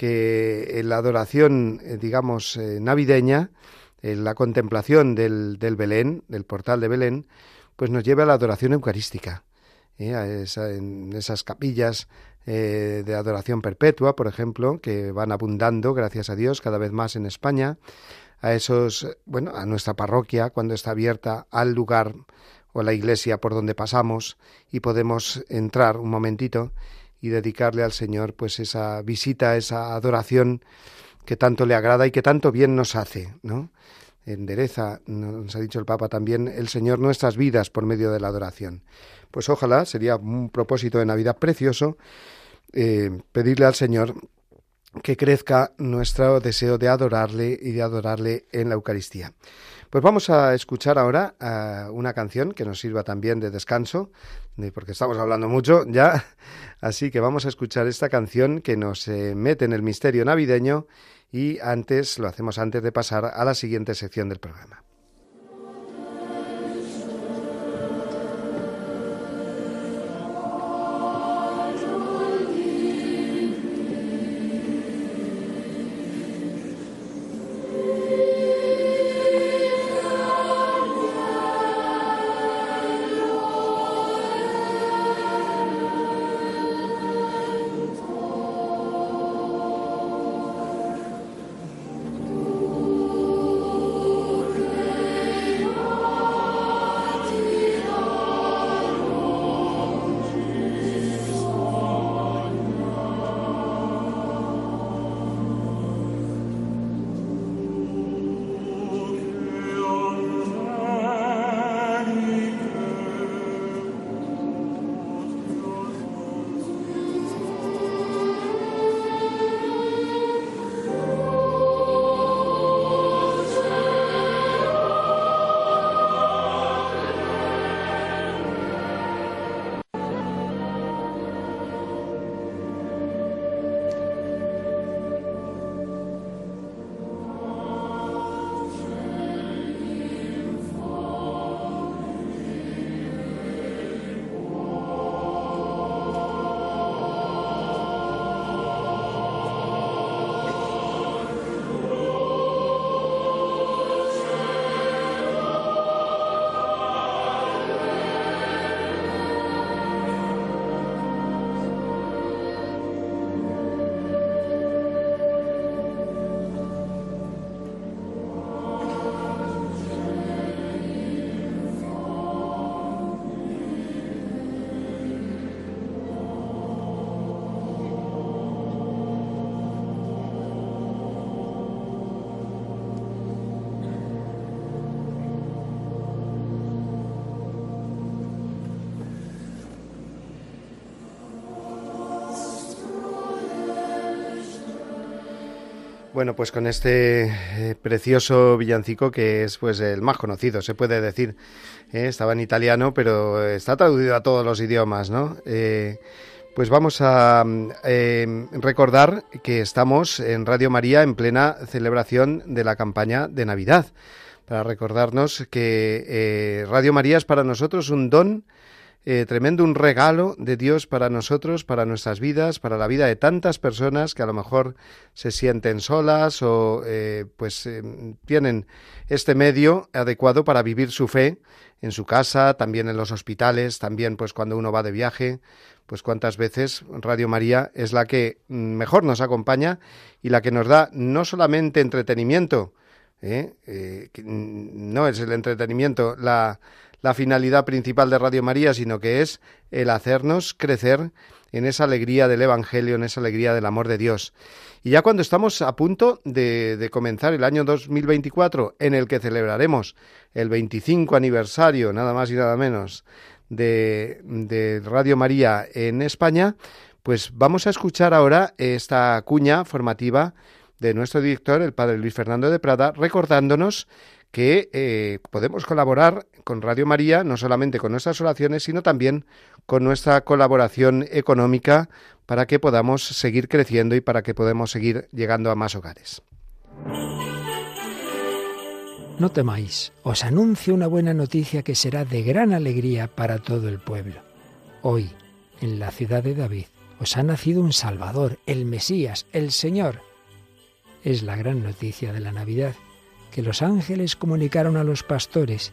que la adoración, eh, digamos, eh, navideña, la contemplación del, del, Belén, del portal de Belén, pues nos lleve a la adoración eucarística, ¿eh? a en esas capillas de adoración perpetua, por ejemplo, que van abundando, gracias a Dios, cada vez más en España, a esos, bueno, a nuestra parroquia cuando está abierta al lugar o a la iglesia por donde pasamos y podemos entrar un momentito y dedicarle al Señor pues esa visita, esa adoración que tanto le agrada y que tanto bien nos hace, ¿no? Endereza, nos ha dicho el Papa también, el Señor nuestras vidas por medio de la adoración. Pues ojalá, sería un propósito de Navidad precioso, eh, pedirle al Señor que crezca nuestro deseo de adorarle y de adorarle en la Eucaristía. Pues vamos a escuchar ahora uh, una canción que nos sirva también de descanso, de, porque estamos hablando mucho ya, así que vamos a escuchar esta canción que nos eh, mete en el misterio navideño y antes, lo hacemos antes de pasar a la siguiente sección del programa. Bueno, pues con este eh, precioso villancico que es pues el más conocido, se puede decir. Eh, estaba en italiano, pero está traducido a todos los idiomas, ¿no? Eh, pues vamos a recordar que estamos en Radio María en plena celebración de la campaña de Navidad, para recordarnos que Radio María es para nosotros un don eh, tremendo, un regalo de Dios para nosotros, para nuestras vidas, para la vida de tantas personas que a lo mejor se sienten solas o eh, pues eh, tienen este medio adecuado para vivir su fe en su casa, también en los hospitales, también pues cuando uno va de viaje, pues cuántas veces Radio María es la que mejor nos acompaña y la que nos da no solamente entretenimiento, no es el entretenimiento, la la finalidad principal de Radio María, sino que es el hacernos crecer en esa alegría del Evangelio, en esa alegría del amor de Dios. Y ya cuando estamos a punto de, comenzar el año 2024, en el que celebraremos el 25 aniversario, nada más y nada menos, de, de Radio María en España, pues vamos a escuchar ahora esta cuña formativa de nuestro director, el padre Luis Fernando de Prada, recordándonos que eh, podemos colaborar con Radio María, no solamente con nuestras oraciones, sino también con nuestra colaboración económica para que podamos seguir creciendo y para que podamos seguir llegando a más hogares. No temáis, os anuncio una buena noticia que será de gran alegría para todo el pueblo. Hoy, en la ciudad de David, os ha nacido un Salvador, el Mesías, el Señor. Es la gran noticia de la Navidad que los ángeles comunicaron a los pastores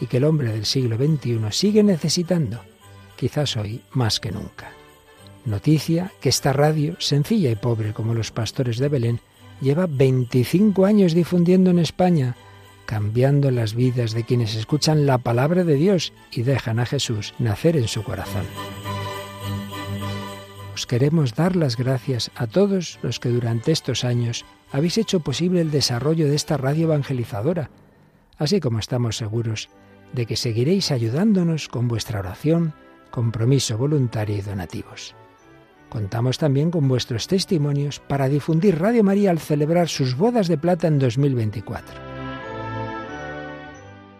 y que el hombre del siglo XXI sigue necesitando, quizás hoy más que nunca. Noticia que esta radio, sencilla y pobre como los pastores de Belén, lleva 25 años difundiendo en España, cambiando las vidas de quienes escuchan la palabra de Dios y dejan a Jesús nacer en su corazón. Os queremos dar las gracias a todos los que durante estos años habéis hecho posible el desarrollo de esta radio evangelizadora, así como estamos seguros de que seguiréis ayudándonos con vuestra oración, compromiso voluntario y donativos. Contamos también con vuestros testimonios para difundir Radio María al celebrar sus bodas de plata en 2024.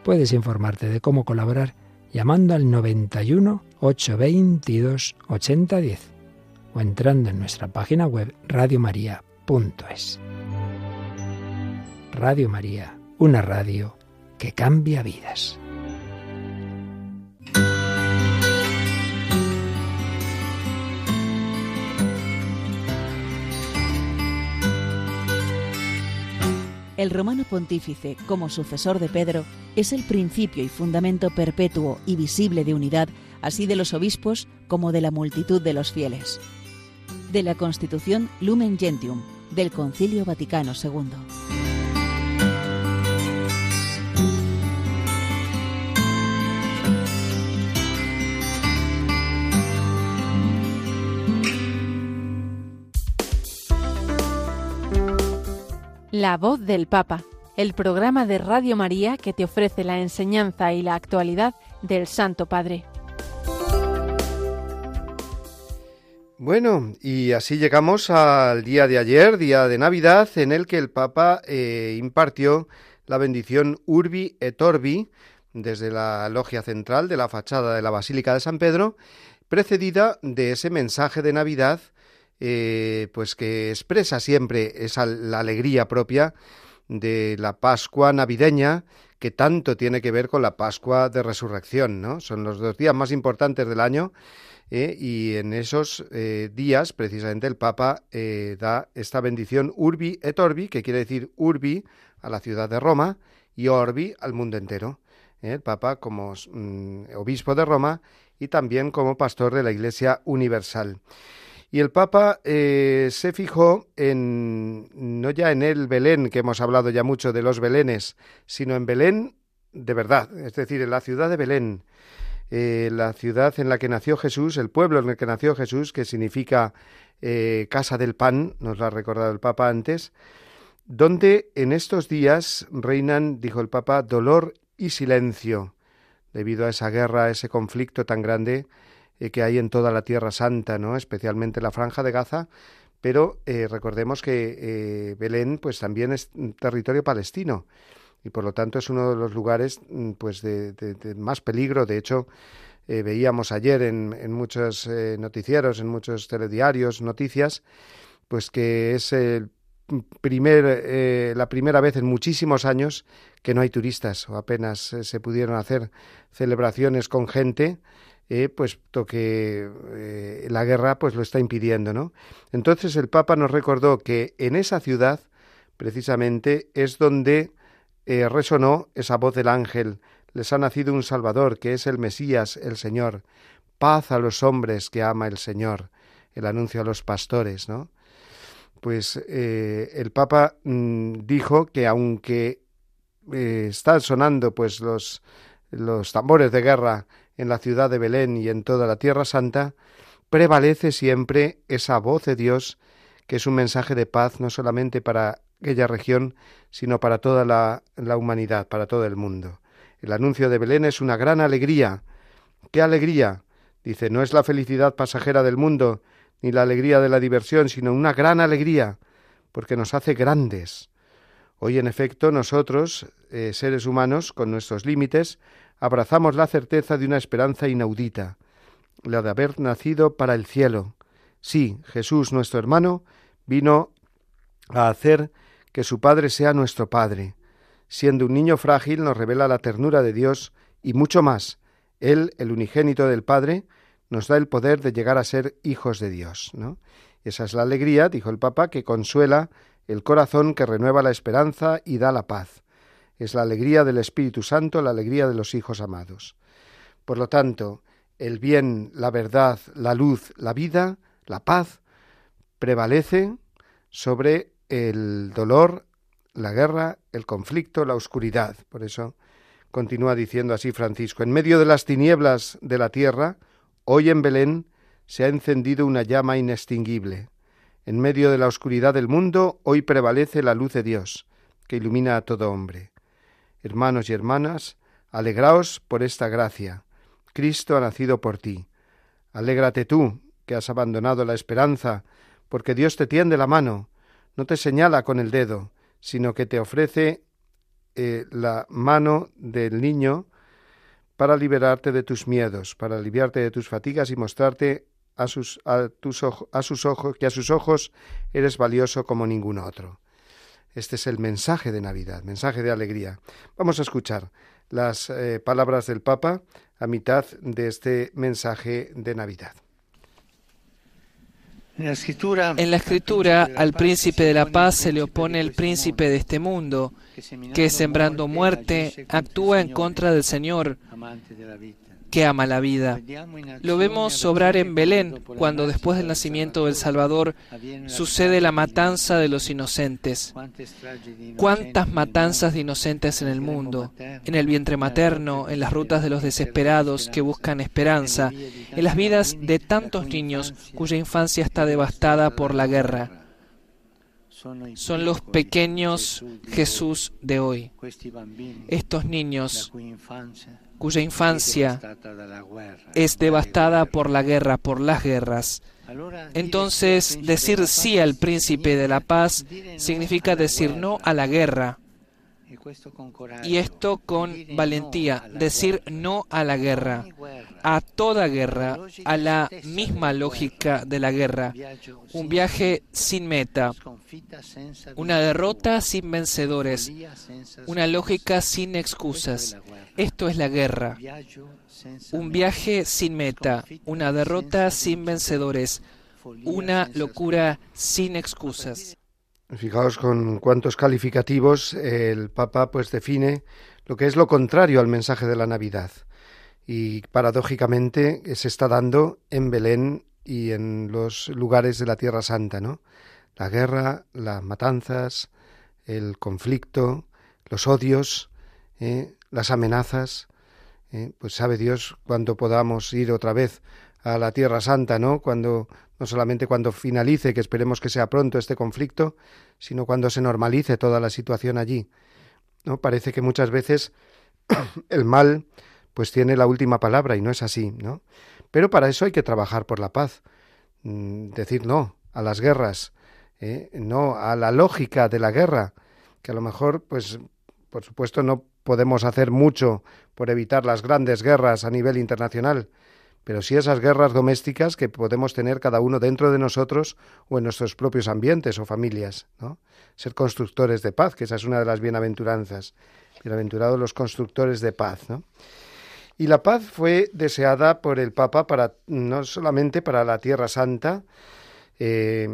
Puedes informarte de cómo colaborar llamando al 91 822 8010 o entrando en nuestra página web radiomaria.es. Radio María, una radio que cambia vidas. El romano pontífice, como sucesor de Pedro, es el principio y fundamento perpetuo y visible de unidad, así de los obispos como de la multitud de los fieles. De la Constitución Lumen Gentium, del Concilio Vaticano II. La voz del Papa, el programa de Radio María que te ofrece la enseñanza y la actualidad del Santo Padre. Bueno, y así llegamos al día de ayer, día de Navidad, en el que el Papa eh, impartió la bendición Urbi et Orbi desde la logia central de la fachada de la Basílica de San Pedro, precedida de ese mensaje de Navidad eh, pues que expresa siempre esa la alegría propia de la Pascua navideña que tanto tiene que ver con la Pascua de Resurrección, ¿no? Son los dos días más importantes del año eh, y en esos eh, días precisamente el Papa da esta bendición Urbi et Orbi, que quiere decir Urbi a la ciudad de Roma y Orbi al mundo entero. El Papa como mm, obispo de Roma y también como pastor de la Iglesia Universal. Y el Papa eh, se fijó en, no ya en el Belén, que hemos hablado ya mucho de los Belenes, sino en Belén de verdad, es decir, en la ciudad de Belén, eh, la ciudad en la que nació Jesús, el pueblo en el que nació Jesús, que significa eh, casa del pan, nos lo ha recordado el Papa antes, donde en estos días reinan, dijo el Papa, dolor y silencio, debido a esa guerra, a ese conflicto tan grande que hay en toda la Tierra Santa, ¿no? especialmente la Franja de Gaza, pero recordemos que Belén pues también es territorio palestino y por lo tanto es uno de los lugares mm, pues de, más peligro. De hecho, eh, veíamos ayer en, muchos eh, noticieros, en muchos telediarios, noticias, pues que es el primer, eh, la primera vez en muchísimos años que no hay turistas o apenas se pudieron hacer celebraciones con gente, puesto que la guerra pues lo está impidiendo, ¿no? Entonces el Papa nos recordó que en esa ciudad precisamente es donde eh, resonó esa voz del ángel, les ha nacido un Salvador, que es el Mesías, el Señor. Paz a los hombres que ama el Señor. El anuncio a los pastores, ¿no? Pues eh, el Papa mm, dijo que aunque eh, están sonando pues los, los tambores de guerra en la ciudad de Belén y en toda la Tierra Santa, prevalece siempre esa voz de Dios que es un mensaje de paz no solamente para aquella región, sino para toda la, humanidad, para todo el mundo. El anuncio de Belén es una gran alegría. ¿Qué alegría? Dice, no es la felicidad pasajera del mundo, ni la alegría de la diversión, sino una gran alegría, porque nos hace grandes. Hoy, en efecto, nosotros, eh, seres humanos, con nuestros límites, abrazamos la certeza de una esperanza inaudita, la de haber nacido para el cielo. Sí, Jesús, nuestro hermano, vino a hacer que su Padre sea nuestro Padre. Siendo un niño frágil nos revela la ternura de Dios y mucho más. Él, el unigénito del Padre, nos da el poder de llegar a ser hijos de Dios. ¿no? Esa es la alegría, dijo el Papa, que consuela el corazón, que renueva la esperanza y da la paz. Es la alegría del Espíritu Santo, la alegría de los hijos amados. Por lo tanto, el bien, la verdad, la luz, la vida, la paz, prevalece sobre el dolor, la guerra, el conflicto, la oscuridad. Por eso continúa diciendo así Francisco, en medio de las tinieblas de la tierra, hoy en Belén se ha encendido una llama inextinguible. En medio de la oscuridad del mundo, hoy prevalece la luz de Dios, que ilumina a todo hombre. Hermanos y hermanas, alegraos por esta gracia. Cristo ha nacido por ti. Alégrate tú, que has abandonado la esperanza, porque Dios te tiende la mano, no te señala con el dedo, sino que te ofrece eh, la mano del niño para liberarte de tus miedos, para aliviarte de tus fatigas y mostrarte a sus, ojos que a sus ojos eres valioso como ningún otro. Este es el mensaje de Navidad, mensaje de alegría. Vamos a escuchar las eh, palabras del Papa a mitad de este mensaje de Navidad. En la escritura al príncipe de la paz se le opone el príncipe de este mundo, que sembrando muerte actúa en contra del Señor, que ama la vida. Lo vemos sobrar en Belén, cuando después del nacimiento del Salvador sucede la matanza de los inocentes. ¿Cuántas matanzas de inocentes en el mundo? En el vientre materno, en las rutas de los desesperados que buscan esperanza, en las vidas de tantos niños cuya infancia está devastada por la guerra son los pequeños Jesús de hoy. Estos niños cuya infancia es devastada por la guerra, por las guerras. Entonces, decir sí al príncipe de la paz significa decir no a la guerra. Y esto con valentía, decir no a la guerra, a toda guerra, a la misma lógica de la guerra, un viaje sin meta, una derrota sin vencedores, una lógica sin excusas. Esto es la guerra, un viaje sin meta, una derrota sin vencedores, una locura sin excusas. Fijaos con cuántos calificativos el Papa pues define lo que es lo contrario al mensaje de la Navidad. Y paradójicamente se está dando en Belén y en los lugares de la Tierra Santa, ¿no? La guerra, las matanzas, el conflicto, los odios, ¿eh? Las amenazas. ¿eh? Pues sabe Dios cuándo podamos ir otra vez a la Tierra Santa, ¿no? Cuando no solamente cuando finalice, que esperemos que sea pronto este conflicto, sino cuando se normalice toda la situación allí. ¿No? Parece que muchas veces el mal pues tiene la última palabra y no es así, ¿no? Pero para eso hay que trabajar por la paz, mm, decir no a las guerras, ¿eh? no a la lógica de la guerra, que a lo mejor, pues, por supuesto, no podemos hacer mucho por evitar las grandes guerras a nivel internacional, pero sí esas guerras domésticas que podemos tener cada uno dentro de nosotros o en nuestros propios ambientes o familias, ¿no? Ser constructores de paz, que esa es una de las bienaventuranzas. Bienaventurados los constructores de paz, ¿no? Y la paz fue deseada por el Papa para no solamente para la Tierra Santa, eh,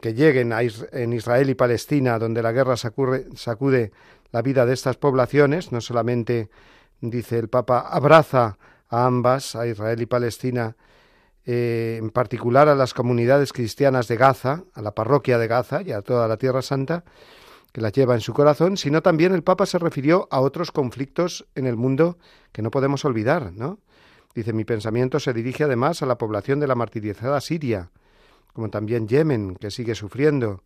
que lleguen en Israel y Palestina, donde la guerra sacude la vida de estas poblaciones, no solamente, dice el Papa, abraza a ambas, a Israel y Palestina, eh, en particular a las comunidades cristianas de Gaza, a la parroquia de Gaza y a toda la Tierra Santa, que la lleva en su corazón, sino también el Papa se refirió a otros conflictos en el mundo que no podemos olvidar, ¿no? Dice, mi pensamiento se dirige además a la población de la martirizada Siria, como también Yemen, que sigue sufriendo.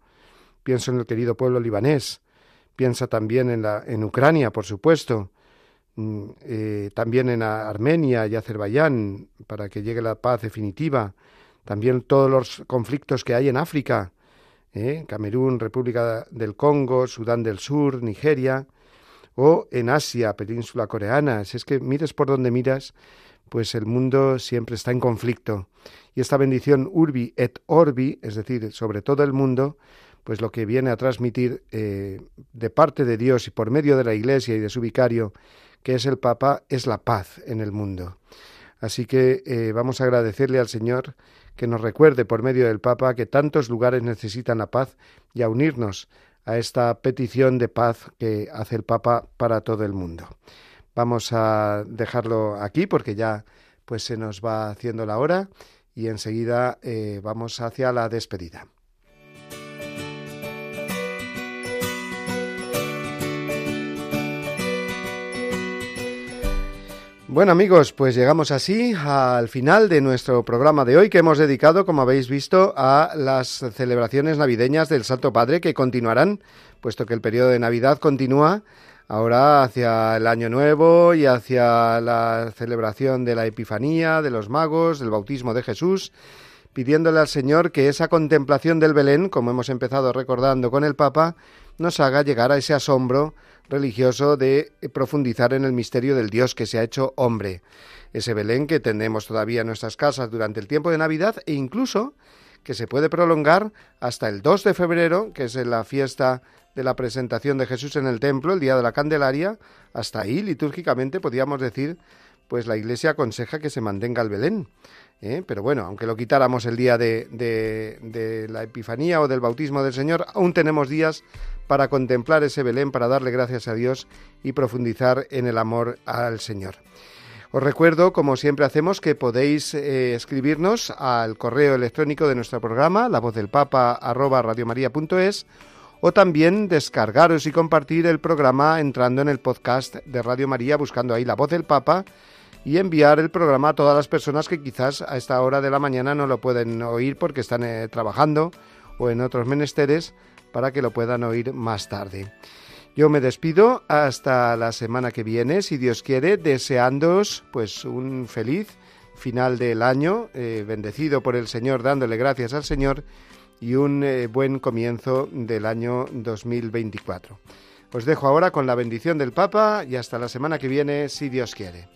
Pienso en el querido pueblo libanés, piensa también en, la, en Ucrania, por supuesto, Mm, eh, también en Armenia y Azerbaiyán, para que llegue la paz definitiva, también todos los conflictos que hay en África, ¿eh? Camerún, República del Congo, Sudán del Sur, Nigeria, o en Asia, península coreana. Si es que mires por donde miras, pues el mundo siempre está en conflicto. Y esta bendición urbi et orbi, es decir, sobre todo el mundo, pues lo que viene a transmitir eh, de parte de Dios y por medio de la Iglesia y de su vicario, que es el Papa, es la paz en el mundo. Así que eh, vamos a agradecerle al Señor que nos recuerde por medio del Papa que tantos lugares necesitan la paz y a unirnos a esta petición de paz que hace el Papa para todo el mundo. Vamos a dejarlo aquí porque ya pues se nos va haciendo la hora y enseguida eh, vamos hacia la despedida. Bueno amigos, pues llegamos así al final de nuestro programa de hoy que hemos dedicado, como habéis visto, a las celebraciones navideñas del Santo Padre que continuarán, puesto que el periodo de Navidad continúa ahora hacia el Año Nuevo y hacia la celebración de la Epifanía, de los magos, del bautismo de Jesús, pidiéndole al Señor que esa contemplación del Belén, como hemos empezado recordando con el Papa, nos haga llegar a ese asombro religioso de profundizar en el misterio del Dios que se ha hecho hombre. Ese Belén que tenemos todavía en nuestras casas durante el tiempo de Navidad e incluso que se puede prolongar hasta el 2 de febrero, que es la fiesta de la presentación de Jesús en el templo, el día de la Candelaria, hasta ahí litúrgicamente podríamos decir, pues la Iglesia aconseja que se mantenga el Belén. ¿eh? Pero bueno, aunque lo quitáramos el día de, de la Epifanía o del bautismo del Señor, aún tenemos días para contemplar ese Belén, para darle gracias a Dios y profundizar en el amor al Señor. Os recuerdo, como siempre hacemos, que podéis eh, escribirnos al correo electrónico de nuestro programa, la voz del papa arroba radiomaria.es, o también descargaros y compartir el programa entrando en el podcast de Radio María, buscando ahí la voz del papa, y enviar el programa a todas las personas que quizás a esta hora de la mañana no lo pueden oír porque están eh, trabajando o en otros menesteres para que lo puedan oír más tarde. Yo me despido hasta la semana que viene, si Dios quiere, deseándoos pues un feliz final del año, eh, bendecido por el Señor, dándole gracias al Señor y un eh, buen comienzo del año 2024. Os dejo ahora con la bendición del Papa y hasta la semana que viene, si Dios quiere.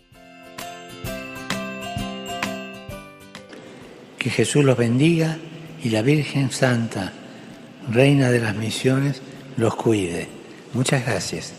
Que Jesús los bendiga y la Virgen Santa Reina de las Misiones, los cuide. Muchas gracias.